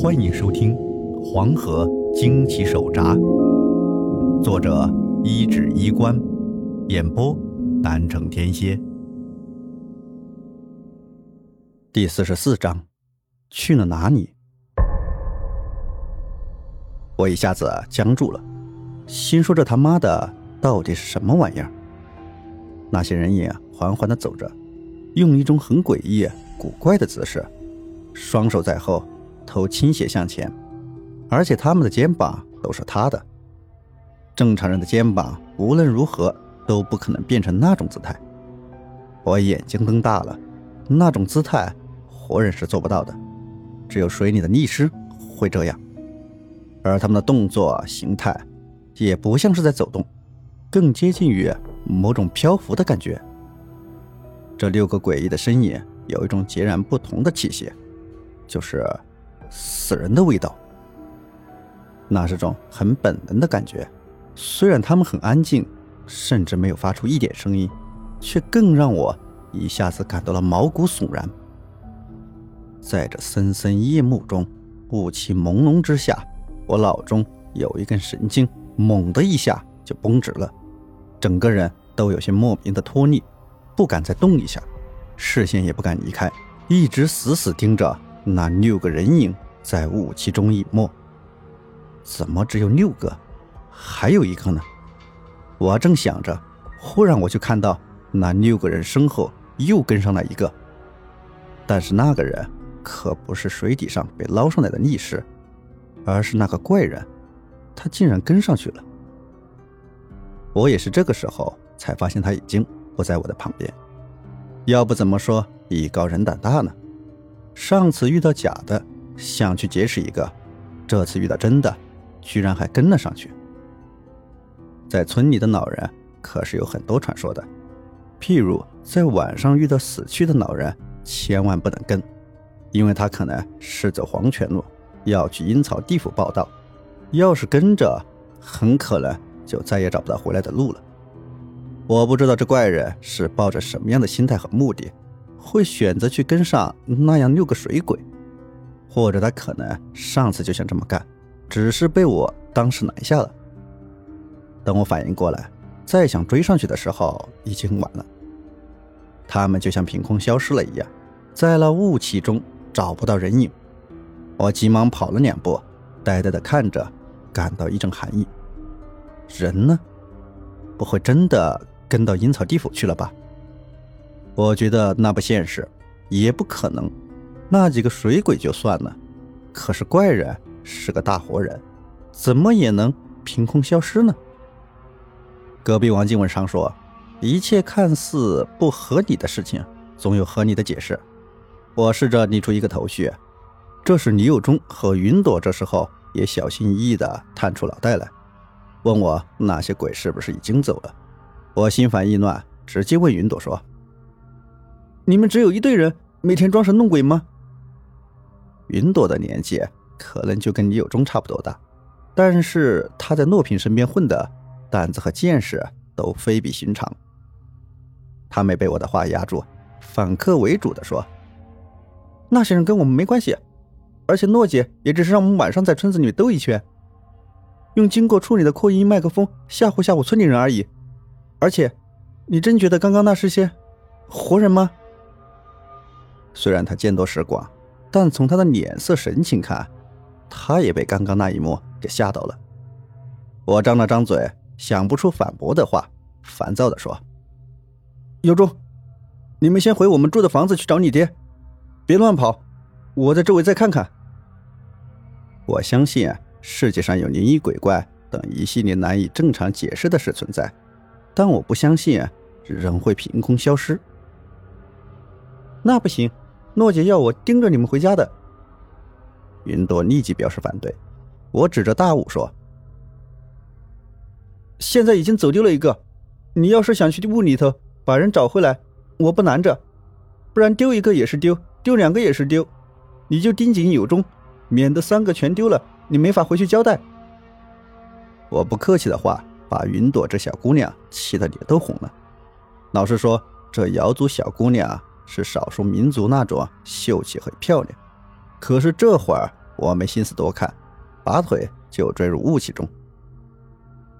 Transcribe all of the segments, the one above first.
欢迎收听《黄河惊奇手札》，作者一指衣冠，演播南城天蝎。第四十四章，去了哪里？我一下子僵住了，心说：“这他妈的到底是什么玩意儿？”那些人影缓缓的走着，用一种很诡异、古怪的姿势，双手在后。头倾斜向前，而且他们的肩膀都是塌的。正常人的肩膀无论如何都不可能变成那种姿态。我眼睛瞪大了，那种姿态活人是做不到的，只有水里的溺尸会这样。而他们的动作形态也不像是在走动，更接近于某种漂浮的感觉。这六个诡异的身影有一种截然不同的气息，就是。死人的味道，那是种很本能的感觉。虽然他们很安静，甚至没有发出一点声音，却更让我一下子感到了毛骨悚然。在这森森夜幕中，雾气朦胧之下，我脑中有一根神经猛的一下就绷直了，整个人都有些莫名的脱力，不敢再动一下，视线也不敢离开，一直死死盯着。那六个人影在雾气中隐没，怎么只有六个？还有一个呢？我正想着，忽然我就看到那六个人身后又跟上来一个，但是那个人可不是水底上被捞上来的溺尸，而是那个怪人，他竟然跟上去了。我也是这个时候才发现他已经不在我的旁边，要不怎么说艺高人胆大呢？上次遇到假的，想去劫持一个；这次遇到真的，居然还跟了上去。在村里的老人可是有很多传说的，譬如在晚上遇到死去的老人，千万不能跟，因为他可能是走黄泉路，要去阴曹地府报道。要是跟着，很可能就再也找不到回来的路了。我不知道这怪人是抱着什么样的心态和目的。会选择去跟上那样六个水鬼，或者他可能上次就想这么干，只是被我当时拦下了。等我反应过来，再想追上去的时候，已经晚了。他们就像凭空消失了一样，在那雾气中找不到人影。我急忙跑了两步，呆呆的看着，感到一阵寒意。人呢？不会真的跟到阴曹地府去了吧？我觉得那不现实，也不可能。那几个水鬼就算了，可是怪人是个大活人，怎么也能凭空消失呢？隔壁王静文常说：“一切看似不合理的事情，总有合理的解释。”我试着理出一个头绪，这时李有忠和云朵这时候也小心翼翼地探出脑袋来，问我那些鬼是不是已经走了。我心烦意乱，直接问云朵说。你们只有一队人，每天装神弄鬼吗？云朵的年纪可能就跟李有忠差不多大，但是他在诺平身边混的，胆子和见识都非比寻常。他没被我的话压住，反客为主的说：“那些人跟我们没关系，而且诺姐也只是让我们晚上在村子里兜一圈，用经过处理的扩音麦克风吓唬吓唬村里人而已。而且，你真觉得刚刚那是些活人吗？”虽然他见多识广，但从他的脸色神情看，他也被刚刚那一幕给吓到了。我张了张嘴，想不出反驳的话，烦躁地说：“有忠，你们先回我们住的房子去找你爹，别乱跑，我在周围再看看。”我相信世界上有灵异鬼怪等一系列难以正常解释的事存在，但我不相信人会凭空消失。那不行。诺姐要我盯着你们回家的。云朵立即表示反对。我指着大雾说：“现在已经走丢了一个，你要是想去雾里头把人找回来，我不拦着。不然丢一个也是丢，丢两个也是丢。你就盯紧有钟，免得三个全丢了，你没法回去交代。”我不客气的话，把云朵这小姑娘气得脸都红了。老实说，这瑶族小姑娘。是少数民族那种秀气和漂亮，可是这会儿我没心思多看，拔腿就追入雾气中。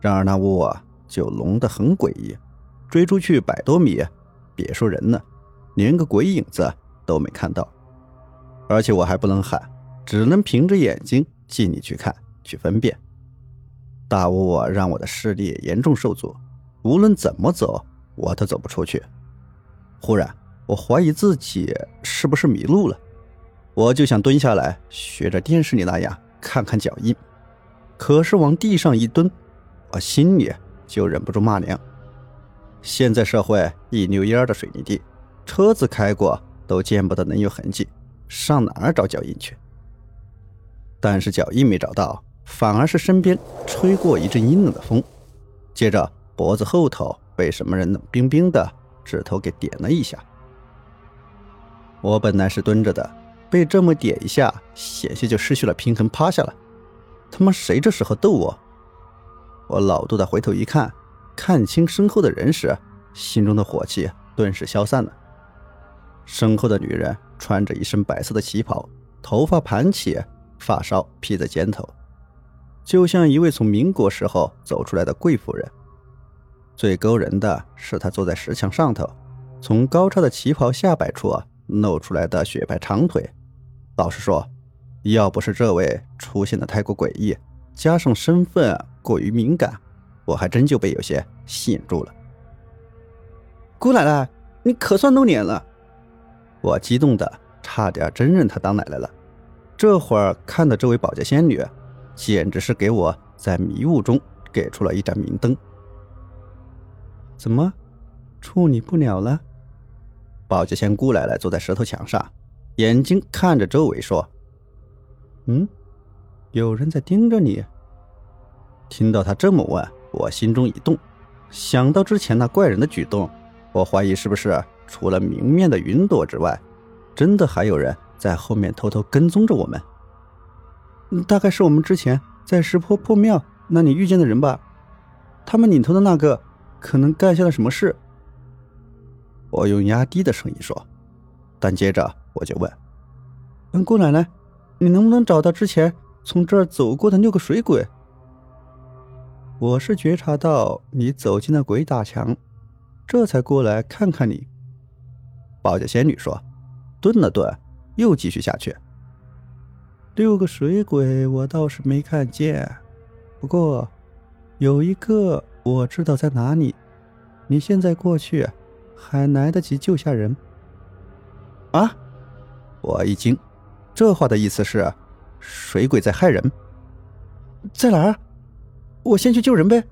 然而那雾啊，就浓得很诡异，追出去百多米，别说人呢，连个鬼影子都没看到。而且我还不能喊，只能凭着眼睛尽力去看、去分辨。大雾让我的视力严重受阻，无论怎么走，我都走不出去。忽然，我怀疑自己是不是迷路了，我就想蹲下来，学着电视里那样看看脚印。可是往地上一蹲，我心里就忍不住骂娘：现在社会一溜烟的水泥地，车子开过都见不得能有痕迹，上哪儿找脚印去？但是脚印没找到。反而是身边吹过一阵阴冷的风，接着脖子后头被什么人冷冰冰的指头给点了一下。我本来是蹲着的，被这么点一下，险些就失去了平衡，趴下了。他妈谁这时候逗我？我老杜的回头一看，看清身后的人时，心中的火气顿时消散了。身后的女人穿着一身白色的旗袍，头发盘起，发梢披在肩头。就像一位从民国时候走出来的贵妇人。最勾人的是，她坐在石墙上头，从高超的旗袍下摆处露出来的雪白长腿。老实说，要不是这位出现的太过诡异，加上身份过于敏感，我还真就被有些吸引住了。姑奶奶，你可算露脸了！我激动的差点真认她当奶奶了。这会儿看到这位保洁仙女。简直是给我在迷雾中给出了一盏明灯。怎么，处理不了了？保洁仙姑奶奶坐在石头墙上，眼睛看着周围说：“嗯，有人在盯着你。”听到他这么问，我心中一动，想到之前那怪人的举动，我怀疑是不是除了明面的云朵之外，真的还有人在后面偷偷跟踪着我们。大概是我们之前在石坡破庙那里遇见的人吧，他们领头的那个可能干下了什么事。我用压低的声音说，但接着我就问：“嗯，姑奶奶，你能不能找到之前从这儿走过的六个水鬼？”我是觉察到你走进了鬼打墙，这才过来看看你。保洁仙女说，顿了顿，又继续下去。六个水鬼，我倒是没看见，不过有一个我知道在哪里。你现在过去还来得及救下人。啊！我一惊，这话的意思是水鬼在害人？在哪儿？我先去救人呗。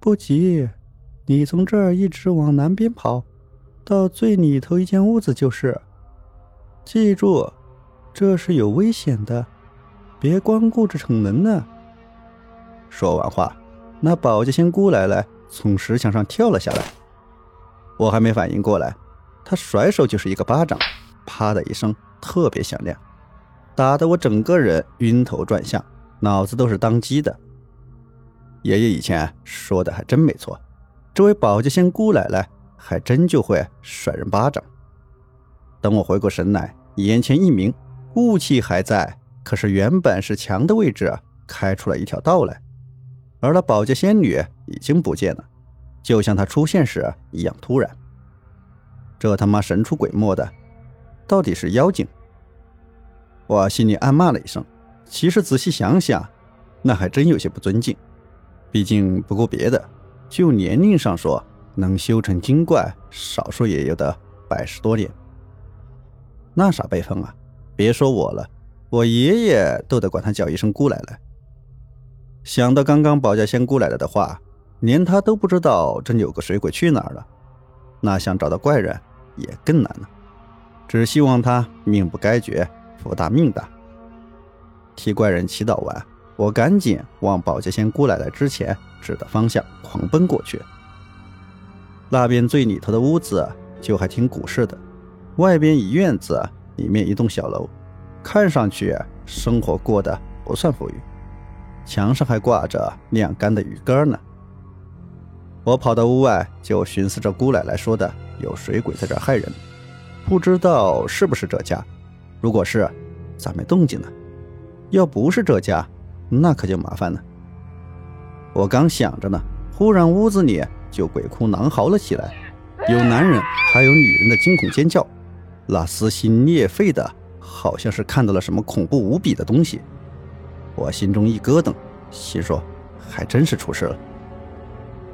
不急，你从这儿一直往南边跑，到最里头一间屋子就是。记住。这是有危险的，别光顾着逞能呢。说完话，那保洁仙姑奶奶从石墙上跳了下来，我还没反应过来，他甩手就是一个巴掌，啪的一声，特别响亮，打得我整个人晕头转向，脑子都是当机的。爷爷以前说的还真没错，这位保洁仙姑奶奶还真就会甩人巴掌。等我回过神来，眼前一明。雾气还在，可是原本是墙的位置开出了一条道来，而那保洁仙女已经不见了，就像他出现时一样突然。这他妈神出鬼没的，到底是妖精？我心里暗骂了一声。其实仔细想想，那还真有些不尊敬。毕竟不顾别的，就年龄上说，能修成精怪，少说也有的百十多年。那啥辈分啊？别说我了，我爷爷都得管他叫一声姑奶奶。想到刚刚保家仙姑奶奶的话，连他都不知道这有个水鬼去哪儿了，那想找到怪人也更难了。只希望他命不该绝，福大命大。替怪人祈祷完，我赶紧往保家仙姑奶奶之前指的方向狂奔过去。那边最里头的屋子就还挺古式的，外边一院子。里面一栋小楼，看上去生活过得不算富裕，墙上还挂着晾干的鱼竿呢。我跑到屋外，就寻思着姑奶奶说的有水鬼在这害人，不知道是不是这家。如果是，咋没动静呢？要不是这家，那可就麻烦了。我刚想着呢，忽然屋子里就鬼哭狼嚎了起来，有男人还有女人的惊恐尖叫，那撕心裂肺的，好像是看到了什么恐怖无比的东西。我心中一咯噔，心说还真是出事了。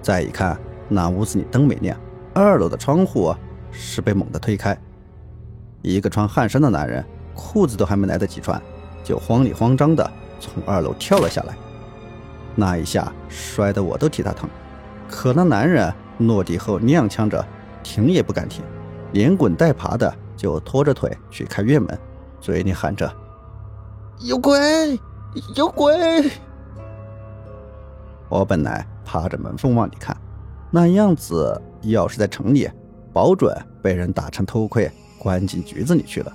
再一看，那屋子里灯没亮，二楼的窗户是被猛地推开，一个穿汗衫的男人，裤子都还没来得及穿，就慌里慌张的从二楼跳了下来。那一下摔得我都替他疼，可那男人落地后踉跄着，停也不敢停，连滚带爬的就拖着腿去开院门，嘴里喊着：“有鬼，有鬼！”我本来趴着门缝往里看，那样子要是在城里，保准被人打成偷窥，关进局子里去了。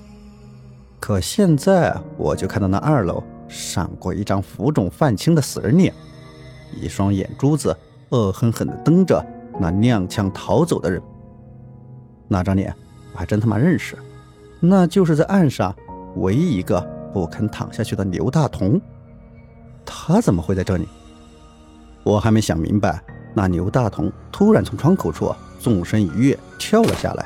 可现在我就看到那二楼闪过一张浮肿泛青的死人脸，一双眼珠子恶狠狠地瞪着那踉跄逃走的人。那张脸我还真他妈认识，那就是在岸上唯一一个不肯躺下去的刘大同。他怎么会在这里？我还没想明白，那牛大同突然从窗口处纵身一跃，跳了下来，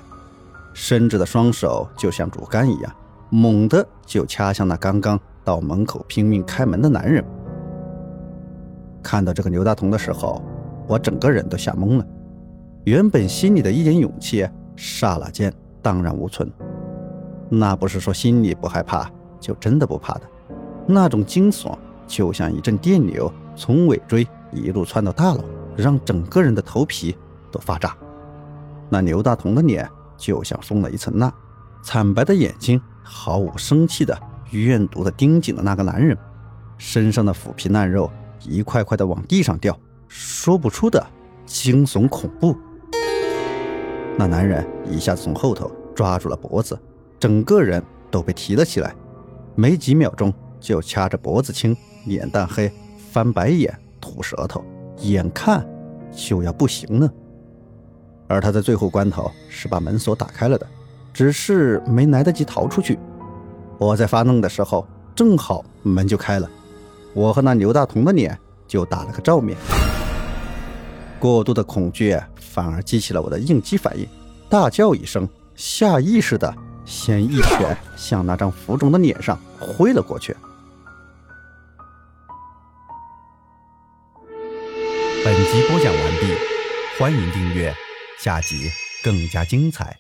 伸直的双手就像竹竿一样，猛地就掐向那刚刚到门口拼命开门的男人。看到这个牛大同的时候，我整个人都吓懵了，原本心里的一点勇气，刹那间荡然无存。那不是说心里不害怕，就真的不怕的，那种惊悚就像一阵电流从尾椎。一路窜到大脑，让整个人的头皮都发炸。那牛大同的脸就像封了一层蜡，惨白的眼睛毫无生气的怨毒的盯紧了那个男人，身上的腐皮烂肉一块块的往地上掉，说不出的惊悚恐怖。那男人一下子从后头抓住了脖子，整个人都被提了起来，没几秒钟就掐着脖子青，脸蛋黑，翻白眼。吐舌头，眼看就要不行了。而他在最后关头是把门锁打开了的，只是没来得及逃出去。我在发愣的时候，正好门就开了，我和那刘大同的脸就打了个照面。过度的恐惧反而激起了我的应激反应，大叫一声，下意识的先一拳向那张浮肿的脸上挥了过去。集播讲完毕，欢迎订阅，下集更加精彩。